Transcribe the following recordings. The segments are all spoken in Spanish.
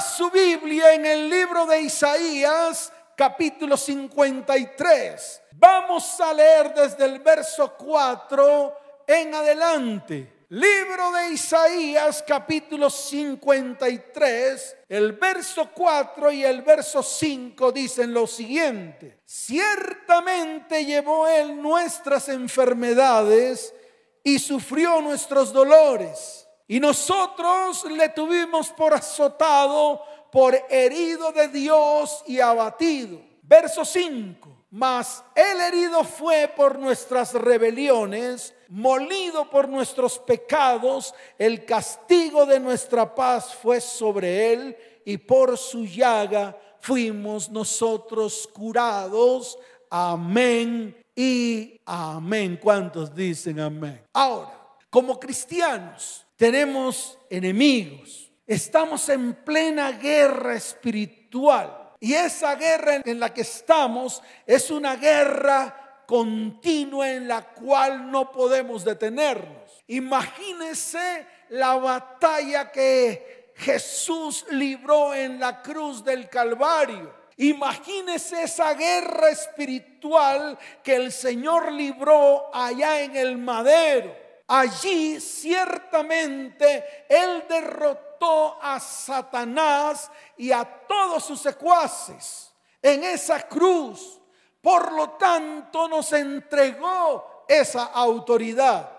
Su Biblia en el libro de Isaías, capítulo 53. Vamos a leer desde el verso 4 en adelante. Libro de Isaías capítulo 53, el verso 4 y el verso 5 dicen lo siguiente. Ciertamente llevó él nuestras enfermedades y sufrió nuestros dolores. Y nosotros le tuvimos por azotado, por herido de Dios y abatido. Verso 5. Mas el herido fue por nuestras rebeliones, molido por nuestros pecados, el castigo de nuestra paz fue sobre él y por su llaga fuimos nosotros curados. Amén y amén. ¿Cuántos dicen amén? Ahora, como cristianos tenemos enemigos, estamos en plena guerra espiritual. Y esa guerra en la que estamos es una guerra continua en la cual no podemos detenernos. Imagínese la batalla que Jesús libró en la cruz del Calvario. Imagínese esa guerra espiritual que el Señor libró allá en el madero. Allí ciertamente Él derrotó a Satanás y a todos sus secuaces en esa cruz. Por lo tanto nos entregó esa autoridad.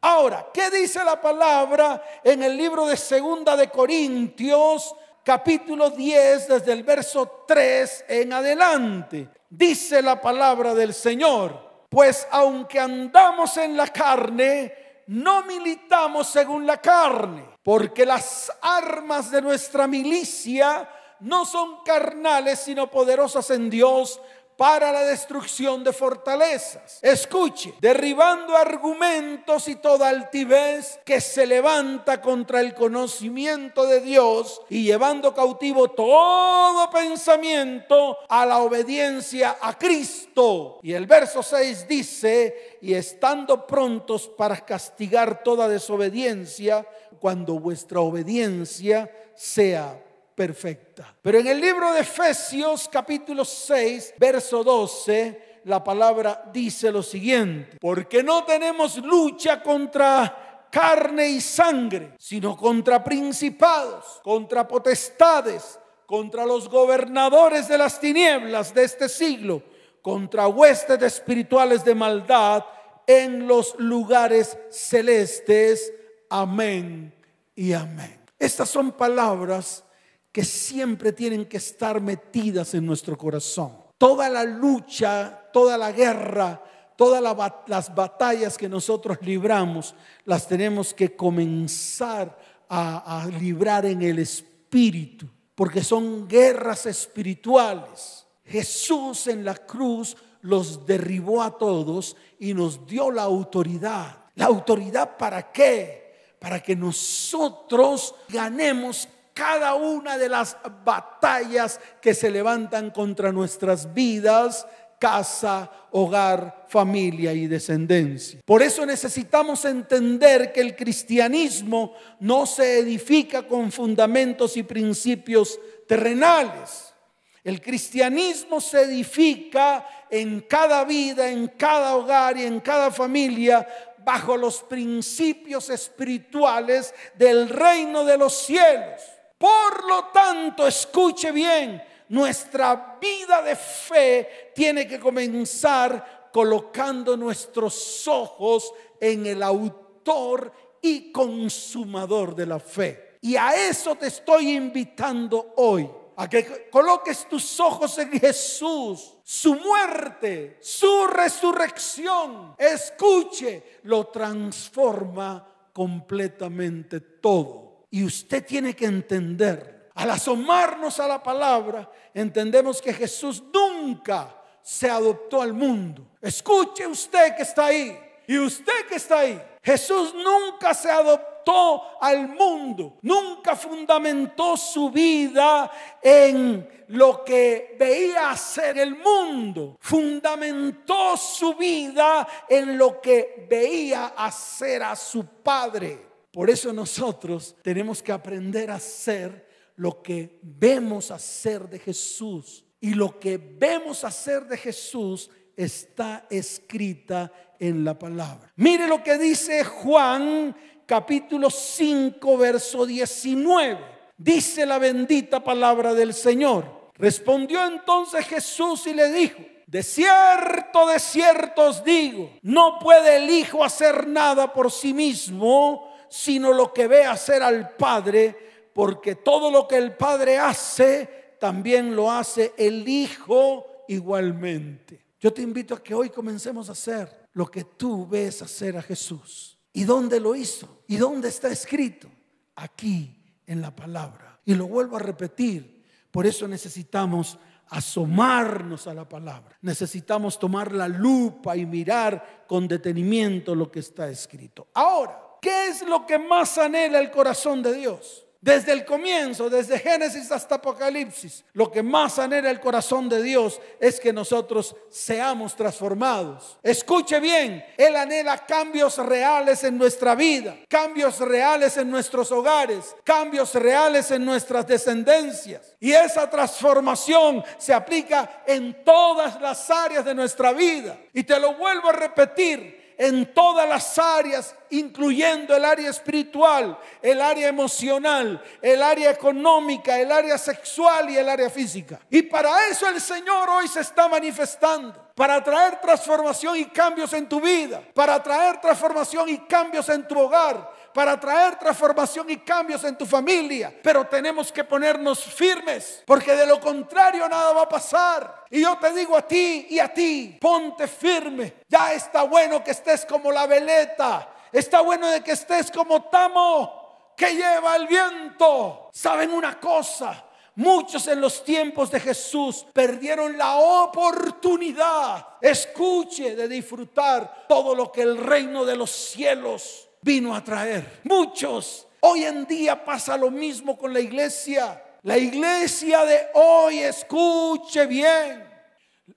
Ahora, ¿qué dice la palabra en el libro de Segunda de Corintios, capítulo 10, desde el verso 3 en adelante? Dice la palabra del Señor, pues aunque andamos en la carne, no militamos según la carne, porque las armas de nuestra milicia no son carnales, sino poderosas en Dios para la destrucción de fortalezas. Escuche, derribando argumentos y toda altivez que se levanta contra el conocimiento de Dios y llevando cautivo todo pensamiento a la obediencia a Cristo. Y el verso 6 dice, y estando prontos para castigar toda desobediencia, cuando vuestra obediencia sea perfecta. Pero en el libro de Efesios capítulo 6, verso 12, la palabra dice lo siguiente, porque no tenemos lucha contra carne y sangre, sino contra principados, contra potestades, contra los gobernadores de las tinieblas de este siglo, contra huestes espirituales de maldad en los lugares celestes. Amén y amén. Estas son palabras que siempre tienen que estar metidas en nuestro corazón. Toda la lucha, toda la guerra, todas las batallas que nosotros libramos, las tenemos que comenzar a, a librar en el espíritu, porque son guerras espirituales. Jesús en la cruz los derribó a todos y nos dio la autoridad. ¿La autoridad para qué? Para que nosotros ganemos cada una de las batallas que se levantan contra nuestras vidas, casa, hogar, familia y descendencia. Por eso necesitamos entender que el cristianismo no se edifica con fundamentos y principios terrenales. El cristianismo se edifica en cada vida, en cada hogar y en cada familia bajo los principios espirituales del reino de los cielos. Por lo tanto, escuche bien, nuestra vida de fe tiene que comenzar colocando nuestros ojos en el autor y consumador de la fe. Y a eso te estoy invitando hoy, a que coloques tus ojos en Jesús, su muerte, su resurrección. Escuche, lo transforma completamente todo. Y usted tiene que entender, al asomarnos a la palabra, entendemos que Jesús nunca se adoptó al mundo. Escuche usted que está ahí y usted que está ahí. Jesús nunca se adoptó al mundo, nunca fundamentó su vida en lo que veía hacer el mundo, fundamentó su vida en lo que veía hacer a su Padre. Por eso nosotros tenemos que aprender a ser lo que vemos hacer de Jesús. Y lo que vemos hacer de Jesús está escrita en la palabra. Mire lo que dice Juan capítulo 5, verso 19. Dice la bendita palabra del Señor. Respondió entonces Jesús y le dijo, de cierto, de cierto os digo, no puede el Hijo hacer nada por sí mismo, sino lo que ve hacer al Padre, porque todo lo que el Padre hace, también lo hace el Hijo igualmente. Yo te invito a que hoy comencemos a hacer lo que tú ves hacer a Jesús. ¿Y dónde lo hizo? ¿Y dónde está escrito? Aquí en la palabra. Y lo vuelvo a repetir. Por eso necesitamos asomarnos a la palabra. Necesitamos tomar la lupa y mirar con detenimiento lo que está escrito. Ahora, ¿qué es lo que más anhela el corazón de Dios? Desde el comienzo, desde Génesis hasta Apocalipsis, lo que más anhela el corazón de Dios es que nosotros seamos transformados. Escuche bien, Él anhela cambios reales en nuestra vida, cambios reales en nuestros hogares, cambios reales en nuestras descendencias. Y esa transformación se aplica en todas las áreas de nuestra vida. Y te lo vuelvo a repetir, en todas las áreas, incluyendo el área espiritual, el área emocional, el área económica, el área sexual y el área física. Y para eso el Señor hoy se está manifestando para traer transformación y cambios en tu vida, para traer transformación y cambios en tu hogar, para traer transformación y cambios en tu familia. Pero tenemos que ponernos firmes, porque de lo contrario nada va a pasar. Y yo te digo a ti y a ti, ponte firme. Ya está bueno que estés como la veleta. Está bueno de que estés como Tamo, que lleva el viento. ¿Saben una cosa? Muchos en los tiempos de Jesús perdieron la oportunidad, escuche, de disfrutar todo lo que el reino de los cielos vino a traer. Muchos. Hoy en día pasa lo mismo con la iglesia. La iglesia de hoy, escuche bien,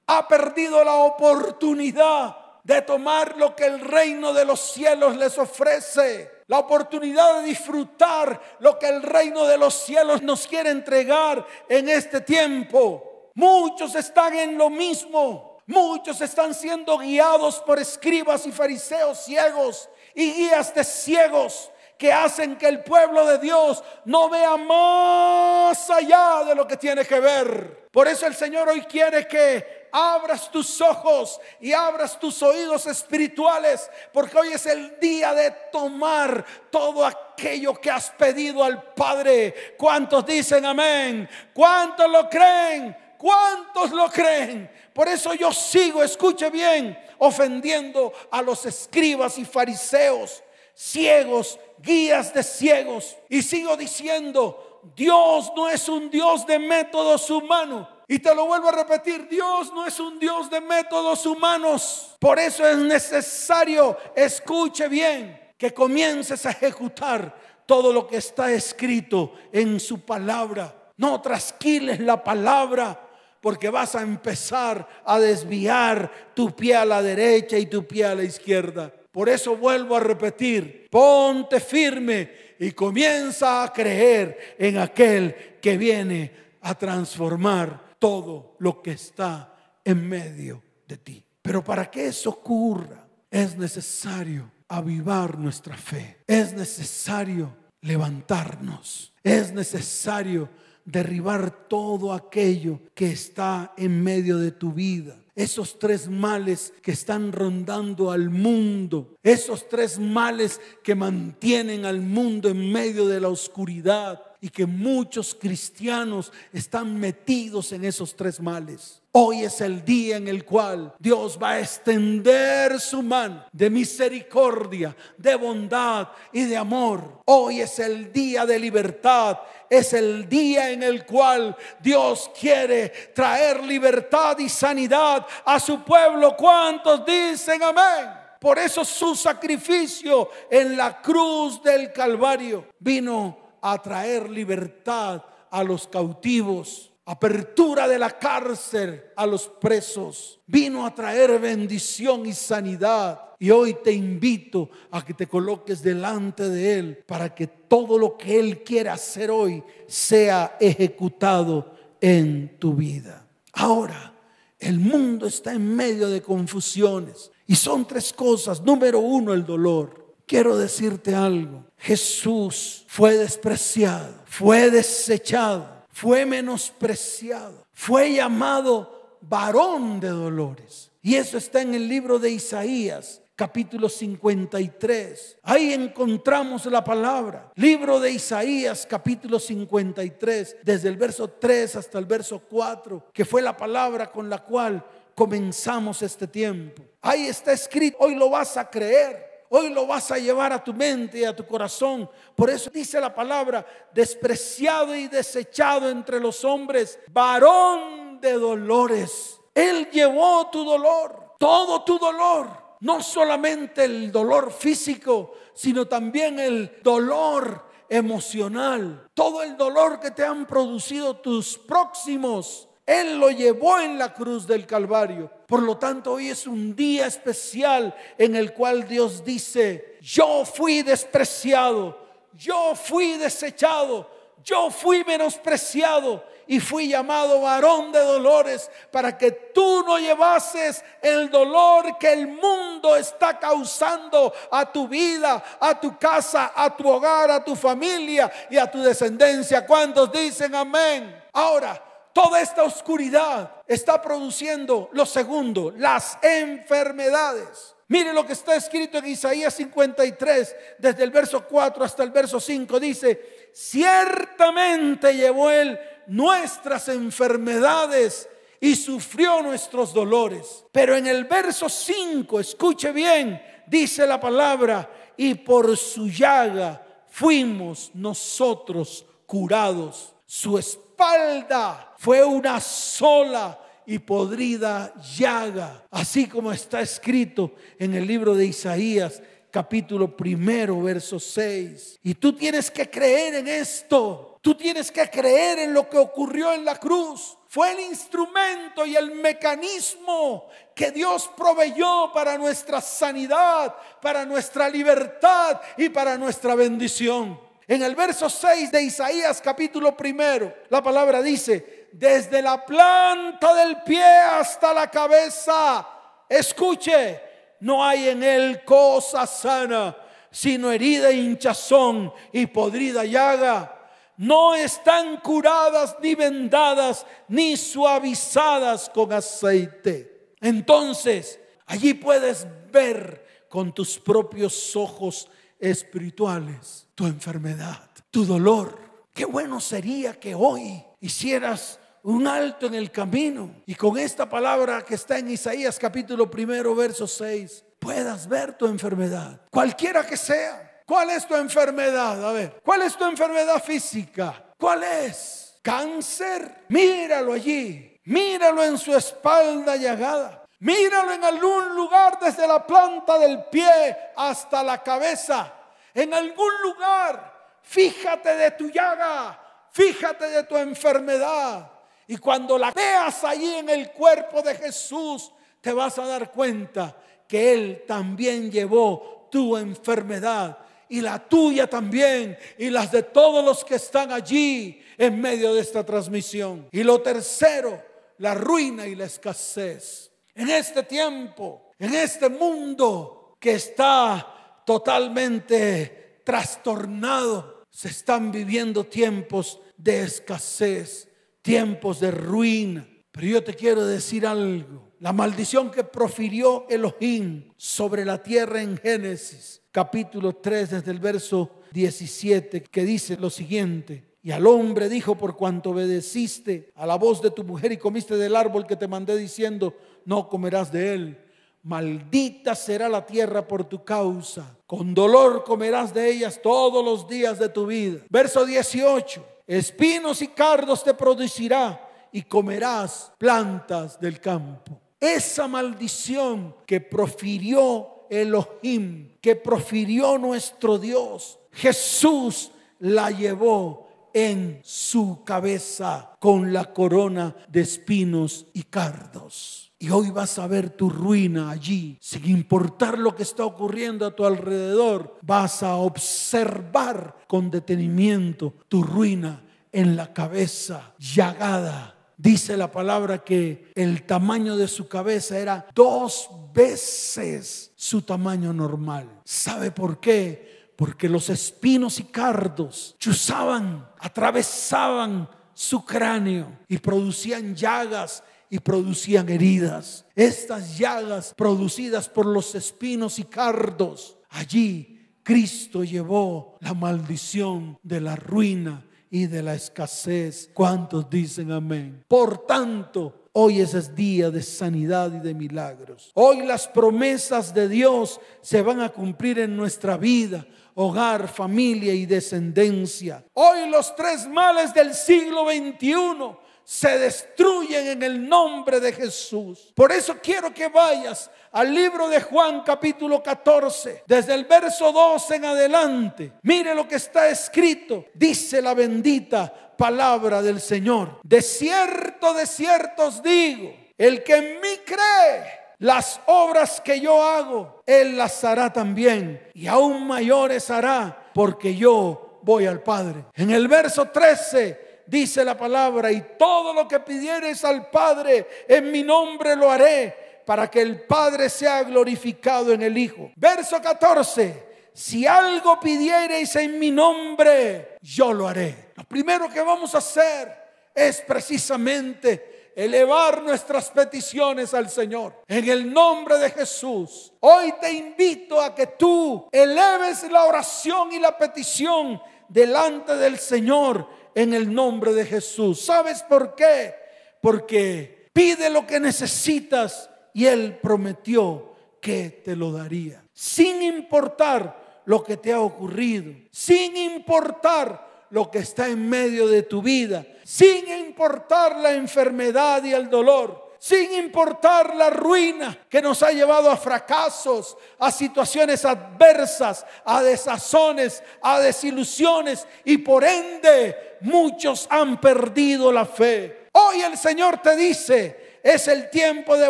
ha perdido la oportunidad de tomar lo que el reino de los cielos les ofrece. La oportunidad de disfrutar lo que el reino de los cielos nos quiere entregar en este tiempo. Muchos están en lo mismo. Muchos están siendo guiados por escribas y fariseos ciegos y guías de ciegos que hacen que el pueblo de Dios no vea más allá de lo que tiene que ver. Por eso el Señor hoy quiere que abras tus ojos y abras tus oídos espirituales, porque hoy es el día de tomar todo aquello que has pedido al Padre. ¿Cuántos dicen amén? ¿Cuántos lo creen? ¿Cuántos lo creen? Por eso yo sigo, escuche bien, ofendiendo a los escribas y fariseos, ciegos, guías de ciegos. Y sigo diciendo, Dios no es un Dios de métodos humanos. Y te lo vuelvo a repetir, Dios no es un Dios de métodos humanos. Por eso es necesario, escuche bien, que comiences a ejecutar todo lo que está escrito en su palabra. No trasquiles la palabra porque vas a empezar a desviar tu pie a la derecha y tu pie a la izquierda. Por eso vuelvo a repetir, ponte firme y comienza a creer en aquel que viene a transformar todo lo que está en medio de ti. Pero para que eso ocurra es necesario avivar nuestra fe, es necesario levantarnos, es necesario derribar todo aquello que está en medio de tu vida. Esos tres males que están rondando al mundo, esos tres males que mantienen al mundo en medio de la oscuridad y que muchos cristianos están metidos en esos tres males. Hoy es el día en el cual Dios va a extender su mano de misericordia, de bondad y de amor. Hoy es el día de libertad. Es el día en el cual Dios quiere traer libertad y sanidad a su pueblo. ¿Cuántos dicen amén? Por eso su sacrificio en la cruz del Calvario vino a traer libertad a los cautivos apertura de la cárcel a los presos. Vino a traer bendición y sanidad. Y hoy te invito a que te coloques delante de Él para que todo lo que Él quiere hacer hoy sea ejecutado en tu vida. Ahora, el mundo está en medio de confusiones. Y son tres cosas. Número uno, el dolor. Quiero decirte algo. Jesús fue despreciado, fue desechado fue menospreciado, fue llamado varón de dolores. Y eso está en el libro de Isaías, capítulo 53. Ahí encontramos la palabra. Libro de Isaías, capítulo 53, desde el verso 3 hasta el verso 4, que fue la palabra con la cual comenzamos este tiempo. Ahí está escrito, hoy lo vas a creer. Hoy lo vas a llevar a tu mente y a tu corazón. Por eso dice la palabra, despreciado y desechado entre los hombres, varón de dolores. Él llevó tu dolor, todo tu dolor. No solamente el dolor físico, sino también el dolor emocional. Todo el dolor que te han producido tus próximos él lo llevó en la cruz del Calvario. Por lo tanto, hoy es un día especial en el cual Dios dice, yo fui despreciado, yo fui desechado, yo fui menospreciado y fui llamado varón de dolores para que tú no llevases el dolor que el mundo está causando a tu vida, a tu casa, a tu hogar, a tu familia y a tu descendencia. ¿Cuántos dicen amén? Ahora, Toda esta oscuridad está produciendo lo segundo, las enfermedades. Mire lo que está escrito en Isaías 53, desde el verso 4 hasta el verso 5. Dice, ciertamente llevó él nuestras enfermedades y sufrió nuestros dolores. Pero en el verso 5, escuche bien, dice la palabra, y por su llaga fuimos nosotros curados. Su espalda fue una sola y podrida llaga, así como está escrito en el libro de Isaías capítulo primero, verso 6. Y tú tienes que creer en esto. Tú tienes que creer en lo que ocurrió en la cruz. Fue el instrumento y el mecanismo que Dios proveyó para nuestra sanidad, para nuestra libertad y para nuestra bendición. En el verso 6 de Isaías capítulo primero, la palabra dice, desde la planta del pie hasta la cabeza, escuche, no hay en él cosa sana, sino herida, hinchazón y podrida llaga. No están curadas ni vendadas ni suavizadas con aceite. Entonces, allí puedes ver con tus propios ojos espirituales tu enfermedad, tu dolor. Qué bueno sería que hoy hicieras un alto en el camino y con esta palabra que está en Isaías capítulo primero, verso 6, puedas ver tu enfermedad, cualquiera que sea. ¿Cuál es tu enfermedad? A ver, ¿cuál es tu enfermedad física? ¿Cuál es? ¿Cáncer? Míralo allí, míralo en su espalda llagada. Míralo en algún lugar desde la planta del pie hasta la cabeza en algún lugar, fíjate de tu llaga, fíjate de tu enfermedad. Y cuando la veas allí en el cuerpo de Jesús, te vas a dar cuenta que Él también llevó tu enfermedad y la tuya también y las de todos los que están allí en medio de esta transmisión. Y lo tercero, la ruina y la escasez. En este tiempo, en este mundo que está totalmente trastornado. Se están viviendo tiempos de escasez, tiempos de ruina. Pero yo te quiero decir algo. La maldición que profirió Elohim sobre la tierra en Génesis, capítulo 3, desde el verso 17, que dice lo siguiente. Y al hombre dijo, por cuanto obedeciste a la voz de tu mujer y comiste del árbol que te mandé diciendo, no comerás de él maldita será la tierra por tu causa. Con dolor comerás de ellas todos los días de tu vida. Verso 18. Espinos y cardos te producirá y comerás plantas del campo. Esa maldición que profirió Elohim, que profirió nuestro Dios, Jesús la llevó en su cabeza con la corona de espinos y cardos. Y hoy vas a ver tu ruina allí, sin importar lo que está ocurriendo a tu alrededor, vas a observar con detenimiento tu ruina en la cabeza llagada. Dice la palabra que el tamaño de su cabeza era dos veces su tamaño normal. ¿Sabe por qué? Porque los espinos y cardos chuzaban, atravesaban su cráneo y producían llagas y producían heridas. Estas llagas producidas por los espinos y cardos, allí Cristo llevó la maldición de la ruina y de la escasez. ¿Cuántos dicen amén? Por tanto, Hoy es día de sanidad y de milagros. Hoy las promesas de Dios se van a cumplir en nuestra vida, hogar, familia y descendencia. Hoy los tres males del siglo XXI se destruyen en el nombre de Jesús. Por eso quiero que vayas al libro de Juan capítulo 14, desde el verso 2 en adelante. Mire lo que está escrito. Dice la bendita palabra del Señor. De cierto, de cierto os digo, el que en mí cree, las obras que yo hago, Él las hará también. Y aún mayores hará, porque yo voy al Padre. En el verso 13 dice la palabra, y todo lo que pidieres al Padre en mi nombre lo haré, para que el Padre sea glorificado en el Hijo. Verso 14, si algo pidiereis en mi nombre, yo lo haré. Lo primero que vamos a hacer es precisamente elevar nuestras peticiones al Señor. En el nombre de Jesús, hoy te invito a que tú eleves la oración y la petición delante del Señor en el nombre de Jesús. ¿Sabes por qué? Porque pide lo que necesitas y Él prometió que te lo daría. Sin importar lo que te ha ocurrido, sin importar lo que está en medio de tu vida, sin importar la enfermedad y el dolor sin importar la ruina que nos ha llevado a fracasos, a situaciones adversas, a desazones, a desilusiones y por ende muchos han perdido la fe. Hoy el Señor te dice, es el tiempo de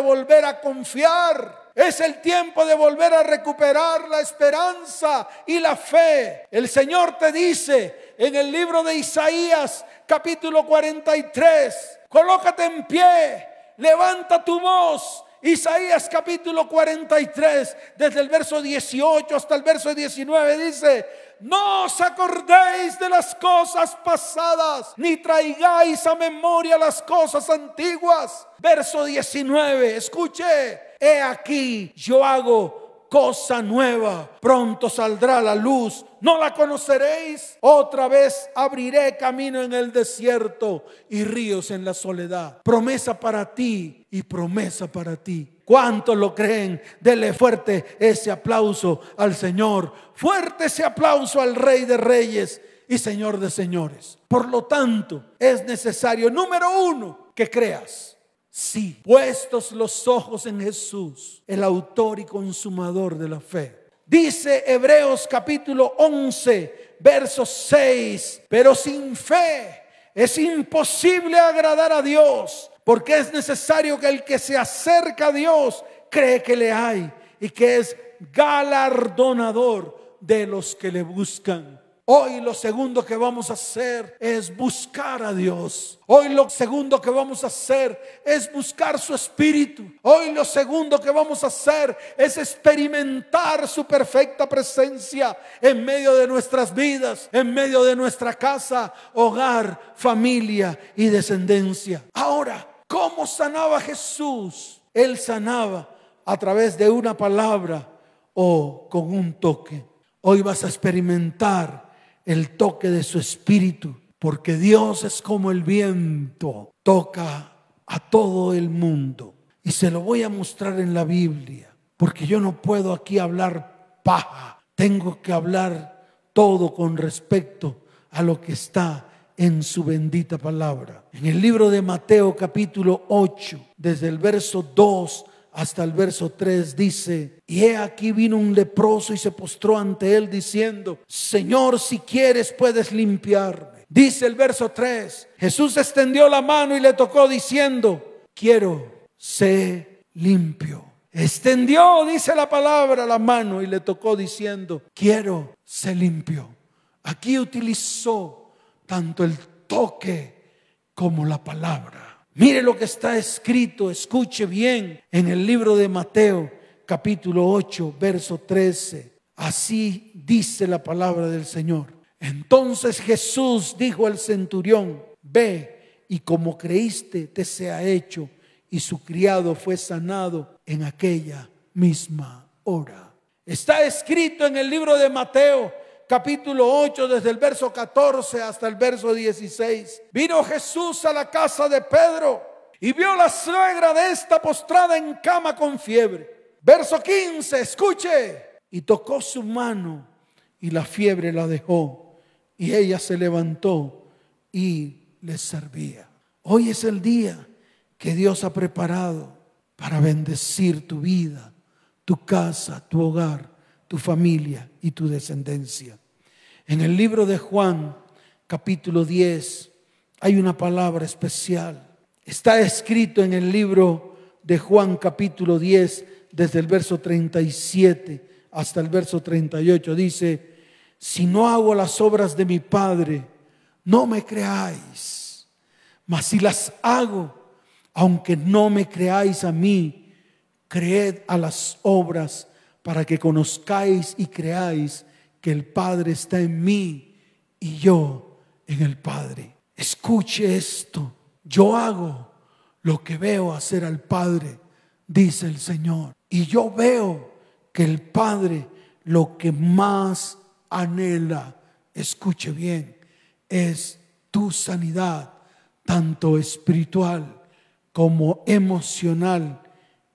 volver a confiar. Es el tiempo de volver a recuperar la esperanza y la fe. El Señor te dice en el libro de Isaías capítulo 43, colócate en pie levanta tu voz. Isaías capítulo 43, desde el verso 18 hasta el verso 19, dice, no os acordéis de las cosas pasadas, ni traigáis a memoria las cosas antiguas. Verso 19, escuche, he aquí, yo hago cosa nueva. Pronto saldrá la luz. ¿No la conoceréis? Otra vez abriré camino en el desierto y ríos en la soledad. Promesa para ti y promesa para ti. ¿Cuántos lo creen? Dele fuerte ese aplauso al Señor. Fuerte ese aplauso al Rey de Reyes y Señor de Señores. Por lo tanto, es necesario, número uno, que creas. Sí, puestos los ojos en Jesús, el autor y consumador de la fe. Dice Hebreos capítulo 11, verso 6, pero sin fe es imposible agradar a Dios, porque es necesario que el que se acerca a Dios cree que le hay y que es galardonador de los que le buscan. Hoy lo segundo que vamos a hacer es buscar a Dios. Hoy lo segundo que vamos a hacer es buscar su espíritu. Hoy lo segundo que vamos a hacer es experimentar su perfecta presencia en medio de nuestras vidas, en medio de nuestra casa, hogar, familia y descendencia. Ahora, ¿cómo sanaba Jesús? Él sanaba a través de una palabra o con un toque. Hoy vas a experimentar el toque de su espíritu, porque Dios es como el viento, toca a todo el mundo. Y se lo voy a mostrar en la Biblia, porque yo no puedo aquí hablar paja, tengo que hablar todo con respecto a lo que está en su bendita palabra. En el libro de Mateo capítulo 8, desde el verso 2 hasta el verso 3 dice, y he aquí vino un leproso y se postró ante él diciendo, Señor, si quieres puedes limpiarme. Dice el verso 3, Jesús extendió la mano y le tocó diciendo, quiero ser limpio. Extendió, dice la palabra, la mano y le tocó diciendo, quiero ser limpio. Aquí utilizó tanto el toque como la palabra. Mire lo que está escrito, escuche bien en el libro de Mateo capítulo 8, verso 13. Así dice la palabra del Señor. Entonces Jesús dijo al centurión, ve y como creíste te sea hecho. Y su criado fue sanado en aquella misma hora. Está escrito en el libro de Mateo capítulo 8 desde el verso 14 hasta el verso 16. Vino Jesús a la casa de Pedro y vio la suegra de esta postrada en cama con fiebre. Verso 15, escuche. Y tocó su mano y la fiebre la dejó y ella se levantó y les servía. Hoy es el día que Dios ha preparado para bendecir tu vida, tu casa, tu hogar, tu familia y tu descendencia. En el libro de Juan, capítulo 10, hay una palabra especial. Está escrito en el libro de Juan, capítulo 10, desde el verso 37 hasta el verso 38. Dice, si no hago las obras de mi Padre, no me creáis. Mas si las hago, aunque no me creáis a mí, creed a las obras para que conozcáis y creáis que el Padre está en mí y yo en el Padre. Escuche esto, yo hago lo que veo hacer al Padre, dice el Señor. Y yo veo que el Padre lo que más anhela, escuche bien, es tu sanidad, tanto espiritual como emocional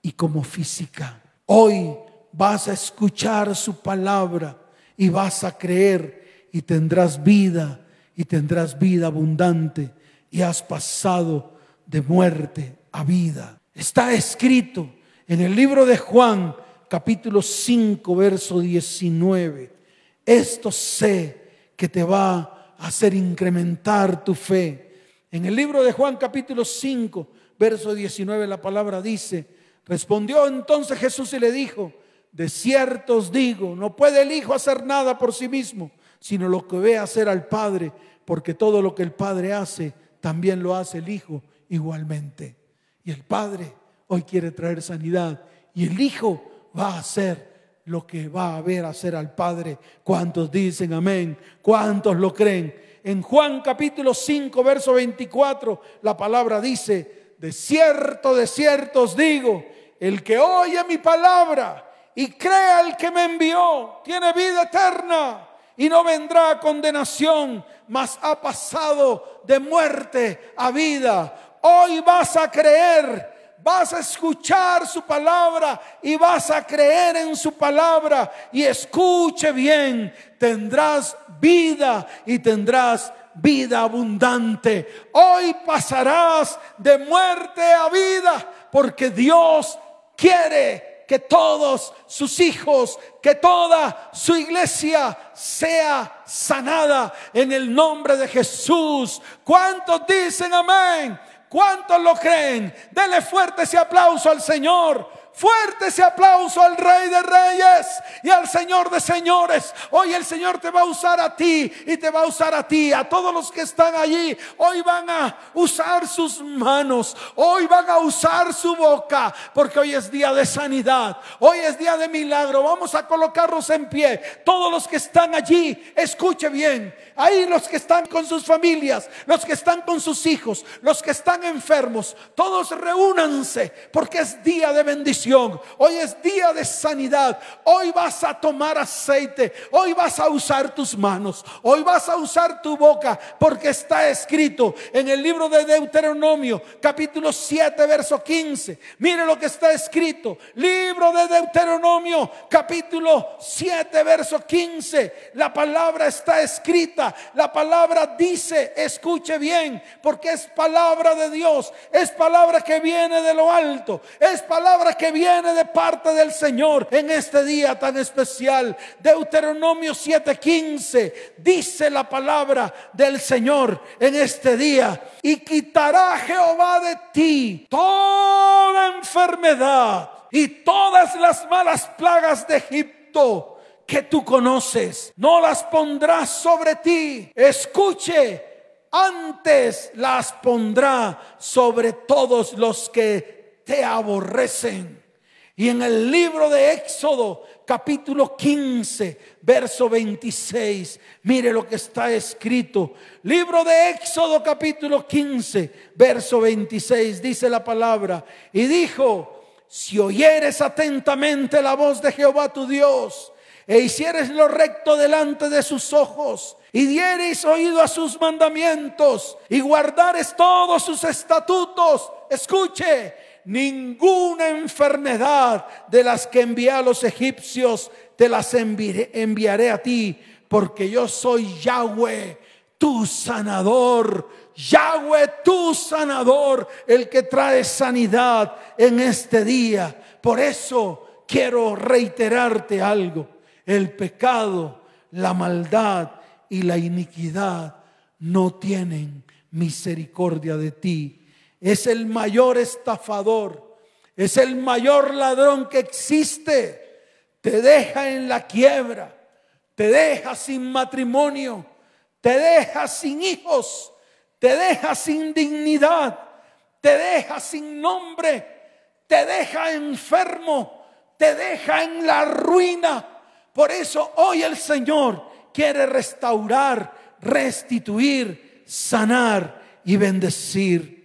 y como física. Hoy vas a escuchar su palabra y vas a creer y tendrás vida y tendrás vida abundante y has pasado de muerte a vida. Está escrito en el libro de Juan capítulo 5 verso 19 esto sé que te va a hacer incrementar tu fe. En el libro de Juan capítulo 5, verso 19, la palabra dice, respondió entonces Jesús y le dijo, de cierto os digo, no puede el Hijo hacer nada por sí mismo, sino lo que ve hacer al Padre, porque todo lo que el Padre hace, también lo hace el Hijo igualmente. Y el Padre hoy quiere traer sanidad y el Hijo va a hacer lo que va a ver hacer al Padre. ¿Cuántos dicen amén? ¿Cuántos lo creen? En Juan capítulo 5, verso 24, la palabra dice, de cierto, de cierto os digo, el que oye mi palabra y crea al que me envió, tiene vida eterna y no vendrá a condenación, mas ha pasado de muerte a vida. Hoy vas a creer vas a escuchar su palabra y vas a creer en su palabra. Y escuche bien, tendrás vida y tendrás vida abundante. Hoy pasarás de muerte a vida porque Dios quiere que todos sus hijos, que toda su iglesia sea sanada en el nombre de Jesús. ¿Cuántos dicen amén? ¿Cuántos lo creen? Dele fuerte ese aplauso al Señor. Fuerte ese aplauso al Rey de Reyes y al Señor de Señores. Hoy el Señor te va a usar a ti y te va a usar a ti, a todos los que están allí. Hoy van a usar sus manos, hoy van a usar su boca, porque hoy es día de sanidad, hoy es día de milagro. Vamos a colocarnos en pie. Todos los que están allí, escuche bien. Ahí los que están con sus familias, los que están con sus hijos, los que están enfermos, todos reúnanse porque es día de bendición Hoy es día de sanidad. Hoy vas a tomar aceite. Hoy vas a usar tus manos. Hoy vas a usar tu boca porque está escrito en el libro de Deuteronomio, capítulo 7, verso 15. Mire lo que está escrito. Libro de Deuteronomio, capítulo 7, verso 15. La palabra está escrita. La palabra dice, escuche bien, porque es palabra de Dios. Es palabra que viene de lo alto. Es palabra que viene de parte del Señor en este día tan especial. Deuteronomio 7:15 dice la palabra del Señor en este día. Y quitará Jehová de ti toda enfermedad y todas las malas plagas de Egipto que tú conoces. No las pondrás sobre ti. Escuche antes las pondrá sobre todos los que te aborrecen. Y en el libro de Éxodo, capítulo 15, verso 26, mire lo que está escrito. Libro de Éxodo, capítulo 15, verso 26, dice la palabra. Y dijo, si oyeres atentamente la voz de Jehová tu Dios, e hicieres lo recto delante de sus ojos, y diereis oído a sus mandamientos y guardares todos sus estatutos, escuche, ninguna enfermedad de las que envié a los egipcios te las enviaré, a ti, porque yo soy Yahweh, tu sanador. Yahweh, tu sanador, el que trae sanidad en este día. Por eso quiero reiterarte algo. El pecado, la maldad, y la iniquidad no tienen misericordia de ti. Es el mayor estafador, es el mayor ladrón que existe. Te deja en la quiebra, te deja sin matrimonio, te deja sin hijos, te deja sin dignidad, te deja sin nombre, te deja enfermo, te deja en la ruina. Por eso hoy el Señor quiere restaurar, restituir, sanar y bendecir.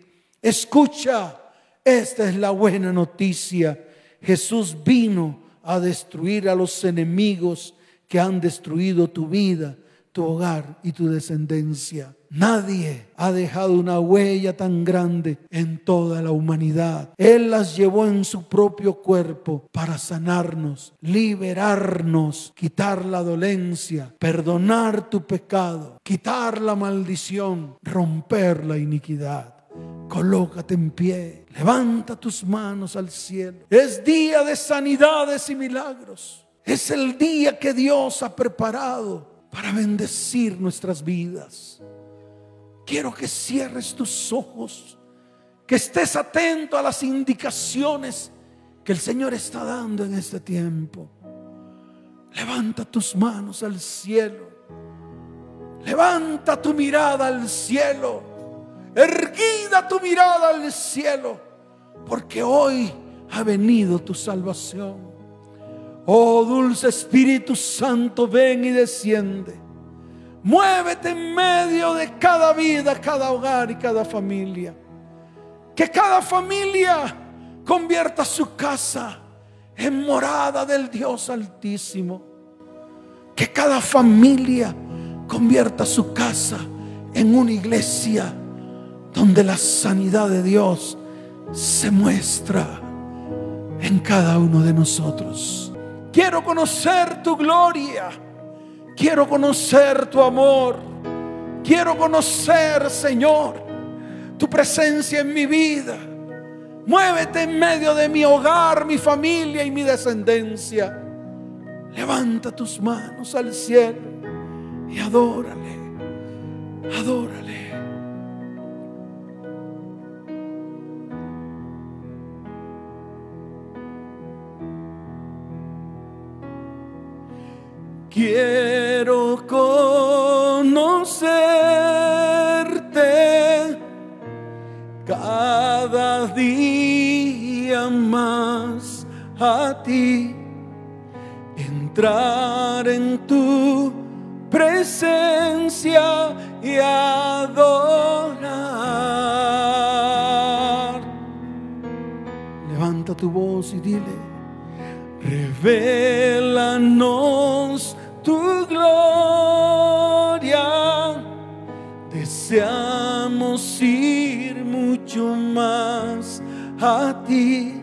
Escucha, esta es la buena noticia. Jesús vino a destruir a los enemigos que han destruido tu vida, tu hogar y tu descendencia. Nadie ha dejado una huella tan grande en toda la humanidad. Él las llevó en su propio cuerpo para sanarnos, liberarnos, quitar la dolencia, perdonar tu pecado, quitar la maldición, romper la iniquidad. Colócate en pie, levanta tus manos al cielo. Es día de sanidades y milagros. Es el día que Dios ha preparado para bendecir nuestras vidas. Quiero que cierres tus ojos, que estés atento a las indicaciones que el Señor está dando en este tiempo. Levanta tus manos al cielo. Levanta tu mirada al cielo. Erguida tu mirada al cielo. Porque hoy ha venido tu salvación. Oh dulce Espíritu Santo, ven y desciende. Muévete en medio de cada vida, cada hogar y cada familia. Que cada familia convierta su casa en morada del Dios Altísimo. Que cada familia convierta su casa en una iglesia donde la sanidad de Dios se muestra en cada uno de nosotros. Quiero conocer tu gloria. Quiero conocer tu amor. Quiero conocer, Señor, tu presencia en mi vida. Muévete en medio de mi hogar, mi familia y mi descendencia. Levanta tus manos al cielo y adórale. Adórale. Quiero conocerte cada día más a ti, entrar en tu presencia y adorar. Levanta tu voz y dile, revelanos gloria. Deseamos ir mucho más a ti.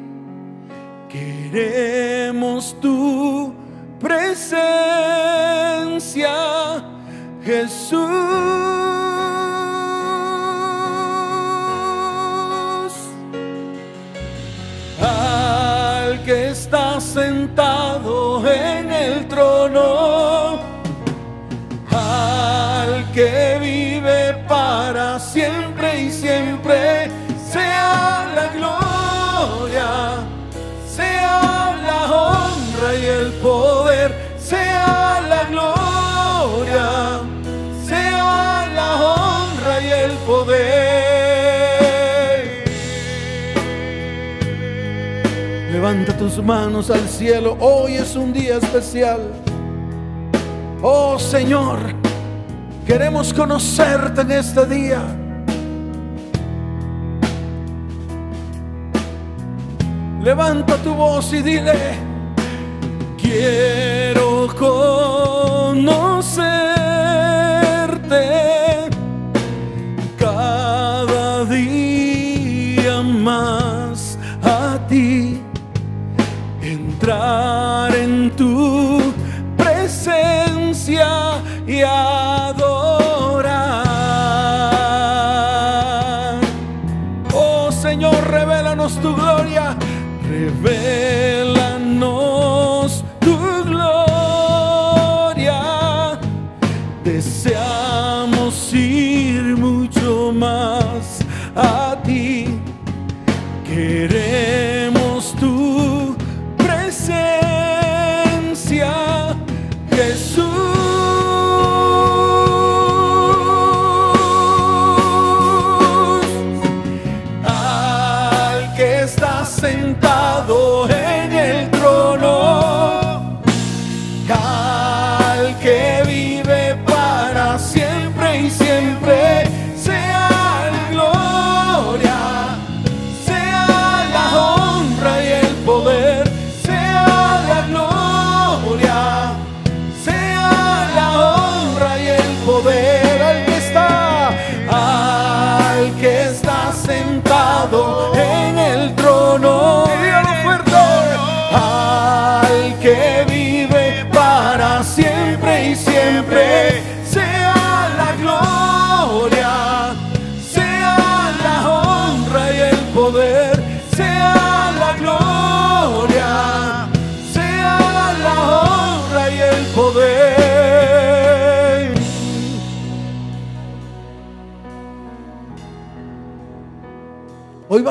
Queremos tu presencia, Jesús. Al Levanta tus manos al cielo, hoy es un día especial. Oh Señor, queremos conocerte en este día. Levanta tu voz y dile, quiero conocerte a ti. Queremos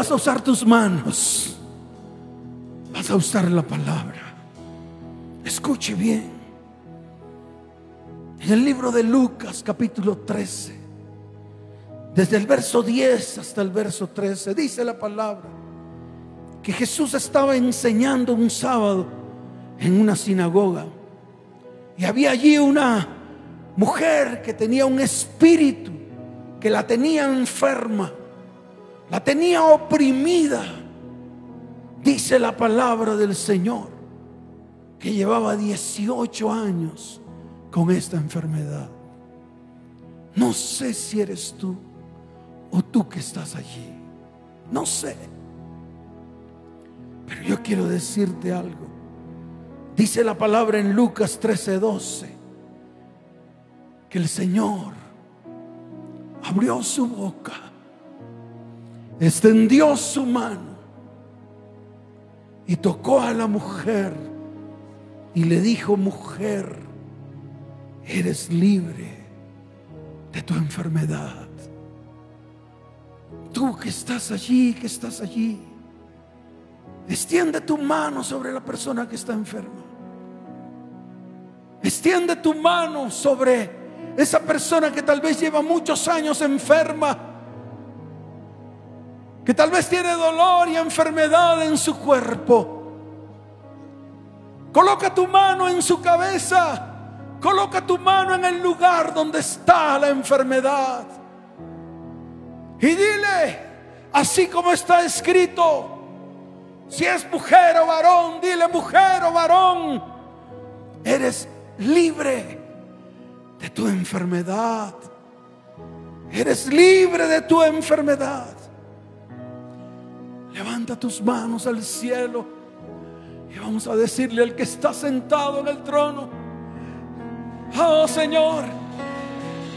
vas a usar tus manos. Vas a usar la palabra. Escuche bien. En el libro de Lucas capítulo 13, desde el verso 10 hasta el verso 13, dice la palabra que Jesús estaba enseñando un sábado en una sinagoga. Y había allí una mujer que tenía un espíritu que la tenía enferma, la tenía oprimida. Dice la palabra del Señor que llevaba 18 años con esta enfermedad. No sé si eres tú o tú que estás allí. No sé. Pero yo quiero decirte algo. Dice la palabra en Lucas 13:12 que el Señor abrió su boca, extendió su mano y tocó a la mujer y le dijo, mujer, eres libre de tu enfermedad. Tú que estás allí, que estás allí, extiende tu mano sobre la persona que está enferma. Extiende tu mano sobre esa persona que tal vez lleva muchos años enferma, que tal vez tiene dolor y enfermedad en su cuerpo. Coloca tu mano en su cabeza. Coloca tu mano en el lugar donde está la enfermedad. Y dile, así como está escrito, si es mujer o varón, dile mujer o varón, eres libre de tu enfermedad. Eres libre de tu enfermedad. Levanta tus manos al cielo y vamos a decirle al que está sentado en el trono, oh Señor,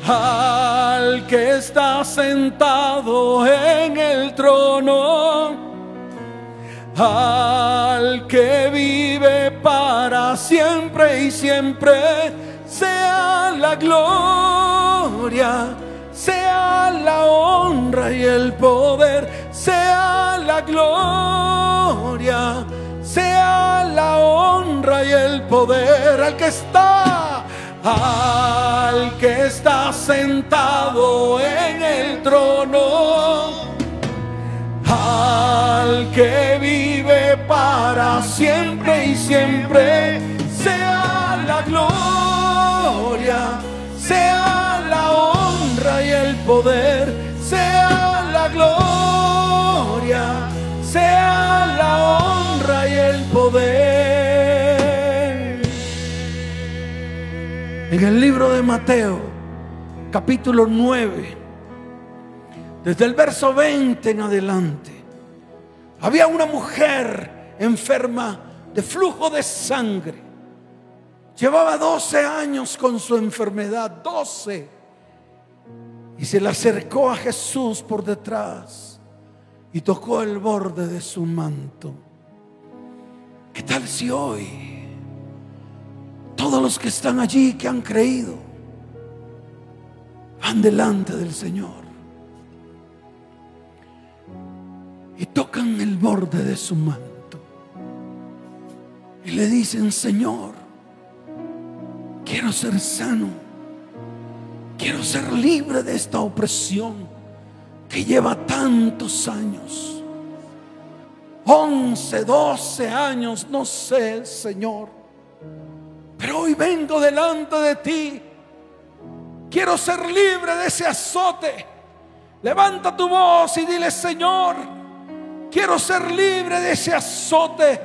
al que está sentado en el trono, al que vive para siempre y siempre, sea la gloria, sea la honra y el poder, sea la gloria, sea la honra y el poder al que está, al que está sentado en el trono al que vive para siempre y siempre, sea la gloria, sea la honra y el poder, sea sea la honra y el poder. En el libro de Mateo, capítulo 9, desde el verso 20 en adelante, había una mujer enferma de flujo de sangre. Llevaba 12 años con su enfermedad, 12. Y se le acercó a Jesús por detrás y tocó el borde de su manto. ¿Qué tal si hoy todos los que están allí, que han creído, van delante del Señor? y tocan el borde de su manto y le dicen, Señor, quiero ser sano, quiero ser libre de esta opresión que lleva tantos años. 11, 12 años, no sé, Señor. Pero hoy vengo delante de ti. Quiero ser libre de ese azote. Levanta tu voz y dile, Señor, Quiero ser libre de ese azote.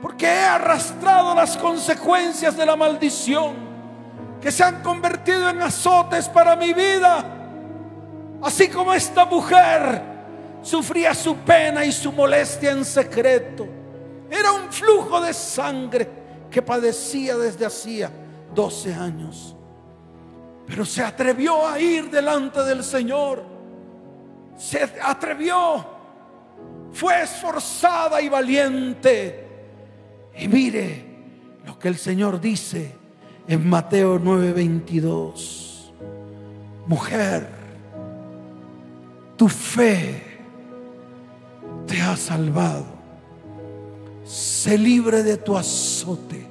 Porque he arrastrado las consecuencias de la maldición que se han convertido en azotes para mi vida. Así como esta mujer sufría su pena y su molestia en secreto. Era un flujo de sangre que padecía desde hacía 12 años. Pero se atrevió a ir delante del Señor. Se atrevió fue esforzada y valiente. Y mire lo que el Señor dice en Mateo 9:22. Mujer, tu fe te ha salvado. Sé libre de tu azote.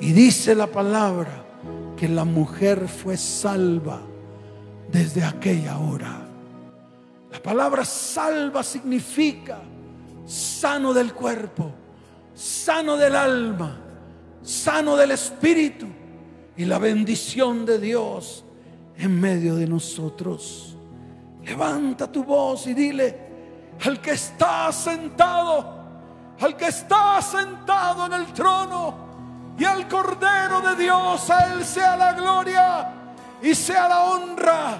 Y dice la palabra que la mujer fue salva desde aquella hora. La palabra salva significa sano del cuerpo, sano del alma, sano del espíritu y la bendición de Dios en medio de nosotros. Levanta tu voz y dile al que está sentado, al que está sentado en el trono y al Cordero de Dios, a Él sea la gloria y sea la honra.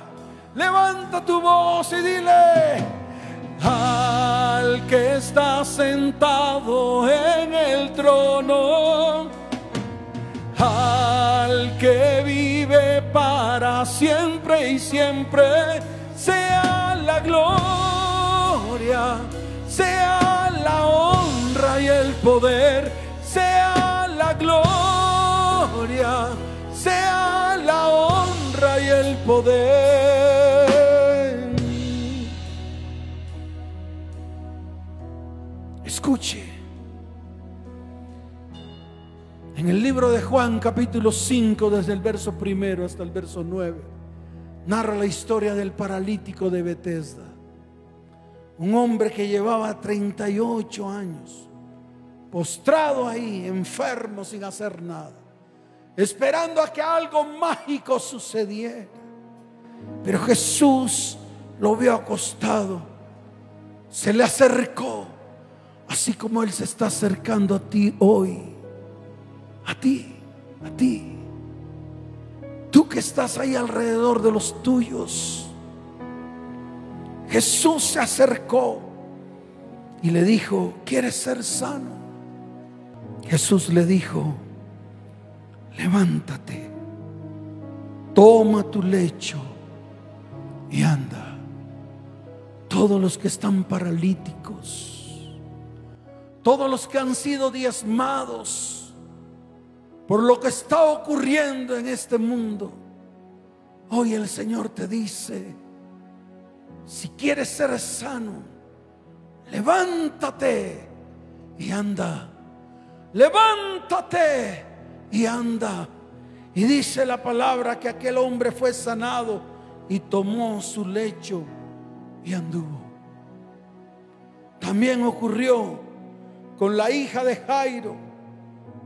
Levanta tu voz y dile al que está sentado en el trono, al que vive para siempre y siempre, sea la gloria, sea la honra y el poder, sea la gloria, sea la honra y el poder. Escuche. En el libro de Juan capítulo 5, desde el verso primero hasta el verso 9, narra la historia del paralítico de Bethesda. Un hombre que llevaba 38 años, postrado ahí, enfermo, sin hacer nada, esperando a que algo mágico sucediera. Pero Jesús lo vio acostado, se le acercó Así como Él se está acercando a ti hoy. A ti, a ti. Tú que estás ahí alrededor de los tuyos. Jesús se acercó y le dijo, ¿quieres ser sano? Jesús le dijo, levántate, toma tu lecho y anda. Todos los que están paralíticos, todos los que han sido diezmados por lo que está ocurriendo en este mundo, hoy el Señor te dice, si quieres ser sano, levántate y anda. Levántate y anda. Y dice la palabra que aquel hombre fue sanado y tomó su lecho y anduvo. También ocurrió con la hija de Jairo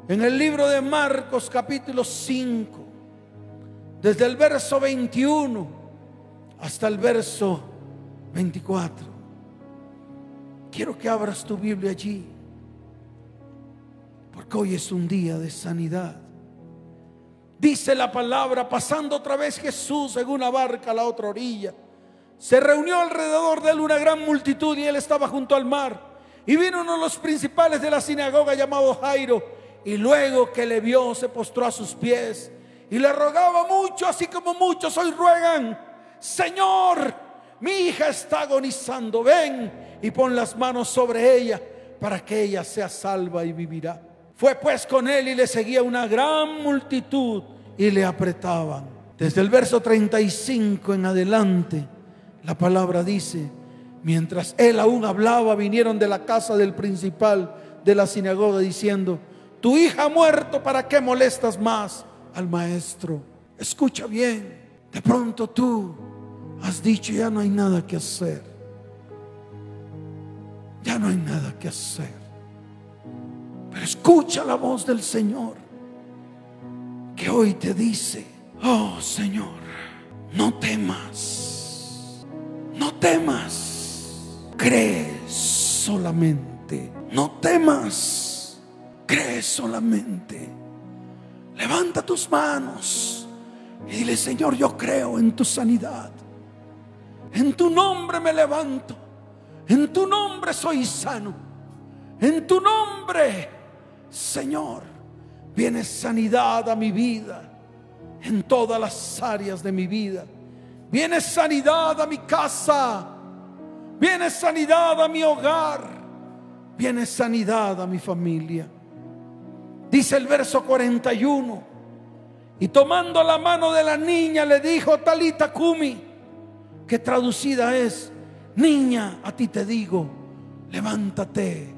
en el libro de Marcos capítulo 5, desde el verso 21 hasta el verso 24. Quiero que abras tu Biblia allí, porque hoy es un día de sanidad. Dice la palabra, pasando otra vez Jesús en una barca a la otra orilla se reunió alrededor de él una gran multitud y él estaba junto al mar. Y vino uno de los principales de la sinagoga llamado Jairo. Y luego que le vio, se postró a sus pies y le rogaba mucho, así como muchos hoy ruegan, Señor, mi hija está agonizando, ven y pon las manos sobre ella para que ella sea salva y vivirá. Fue pues con él y le seguía una gran multitud y le apretaban. Desde el verso 35 en adelante la palabra dice, mientras él aún hablaba, vinieron de la casa del principal de la sinagoga diciendo, tu hija ha muerto, ¿para qué molestas más al maestro? Escucha bien, de pronto tú has dicho, ya no hay nada que hacer. Ya no hay nada que hacer. Pero escucha la voz del Señor que hoy te dice, oh Señor, no temas no temas, cree solamente. No temas, cree solamente. Levanta tus manos y dile, Señor, yo creo en tu sanidad. En tu nombre me levanto. En tu nombre soy sano. En tu nombre, Señor, viene sanidad a mi vida. En todas las áreas de mi vida. Viene sanidad a mi casa. Viene sanidad a mi hogar. Viene sanidad a mi familia. Dice el verso 41. Y tomando la mano de la niña le dijo, Talita Kumi, que traducida es, niña, a ti te digo, levántate.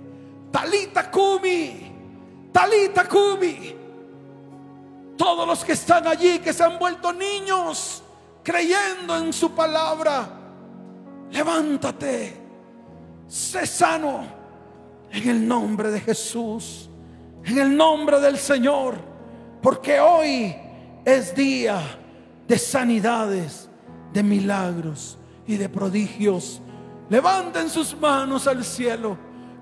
Talita Kumi, Talita Kumi. Todos los que están allí, que se han vuelto niños, creyendo en su palabra, levántate, sé sano en el nombre de Jesús, en el nombre del Señor, porque hoy es día de sanidades, de milagros y de prodigios. Levanten sus manos al cielo,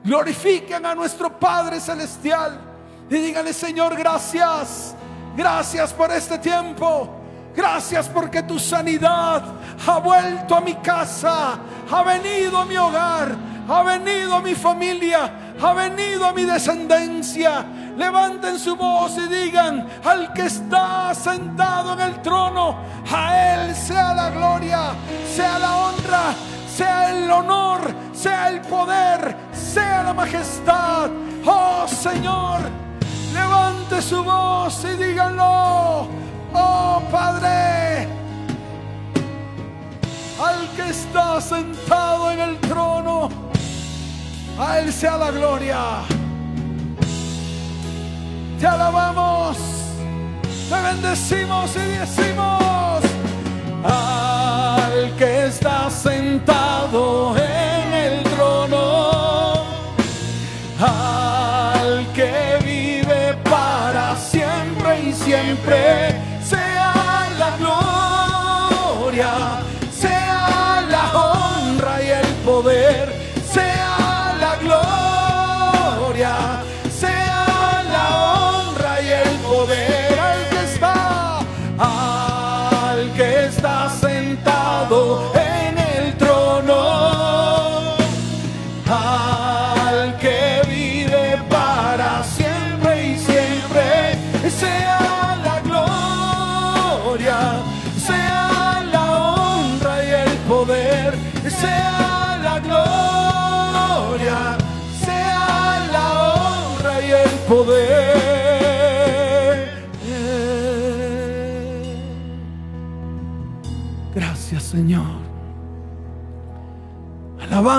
glorifiquen a nuestro Padre Celestial y díganle, Señor, gracias, gracias por este tiempo. Gracias porque tu sanidad ha vuelto a mi casa, ha venido a mi hogar, ha venido a mi familia, ha venido a mi descendencia. Levanten su voz y digan al que está sentado en el trono, a Él sea la gloria, sea la honra, sea el honor, sea el poder, sea la majestad. Oh Señor, levante su voz y díganlo. Oh Padre, al que está sentado en el trono, a Él sea la gloria. Te alabamos, te bendecimos y decimos al que está sentado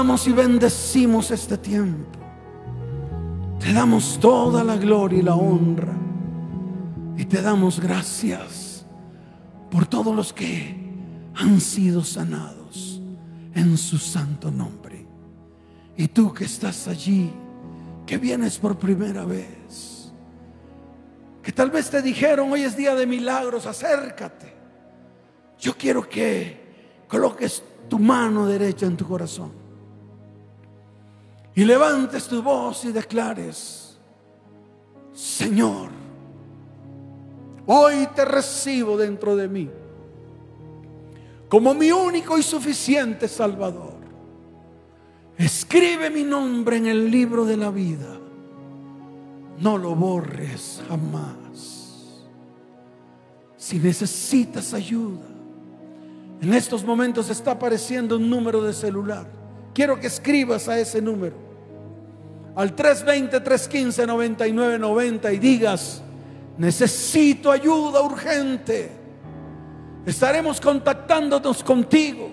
y bendecimos este tiempo. Te damos toda la gloria y la honra. Y te damos gracias por todos los que han sido sanados en su santo nombre. Y tú que estás allí, que vienes por primera vez, que tal vez te dijeron hoy es día de milagros, acércate. Yo quiero que coloques tu mano derecha en tu corazón y levantes tu voz y declares, Señor, hoy te recibo dentro de mí como mi único y suficiente Salvador. Escribe mi nombre en el libro de la vida. No lo borres jamás. Si necesitas ayuda, en estos momentos está apareciendo un número de celular. Quiero que escribas a ese número. Al 320-315-9990 y digas, necesito ayuda urgente. Estaremos contactándonos contigo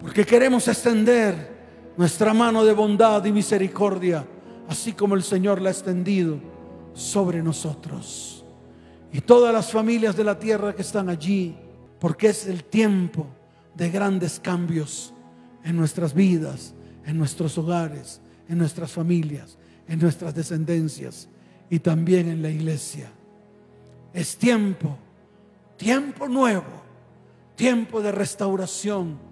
porque queremos extender nuestra mano de bondad y misericordia, así como el Señor la ha extendido sobre nosotros. Y todas las familias de la tierra que están allí, porque es el tiempo de grandes cambios en nuestras vidas, en nuestros hogares, en nuestras familias, en nuestras descendencias y también en la iglesia. Es tiempo, tiempo nuevo, tiempo de restauración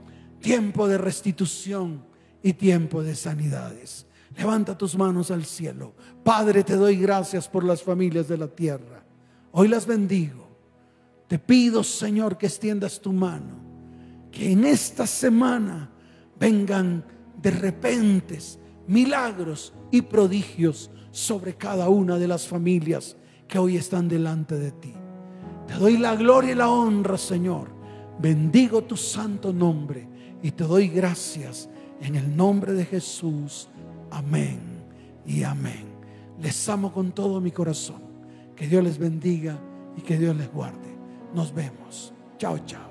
tiempo de restitución y tiempo de sanidades. Levanta tus manos al cielo. Padre, te doy gracias por las familias de la tierra. Hoy las bendigo. Te pido, Señor, que extiendas tu mano. Que en esta semana vengan de repentes milagros y prodigios sobre cada una de las familias que hoy están delante de ti. Te doy la gloria y la honra, Señor. Bendigo tu santo nombre y te doy gracias en el nombre de Jesús. Amén y amén. Les amo con todo mi corazón. Que Dios les bendiga y que Dios les guarde. Nos vemos. Chao, chao.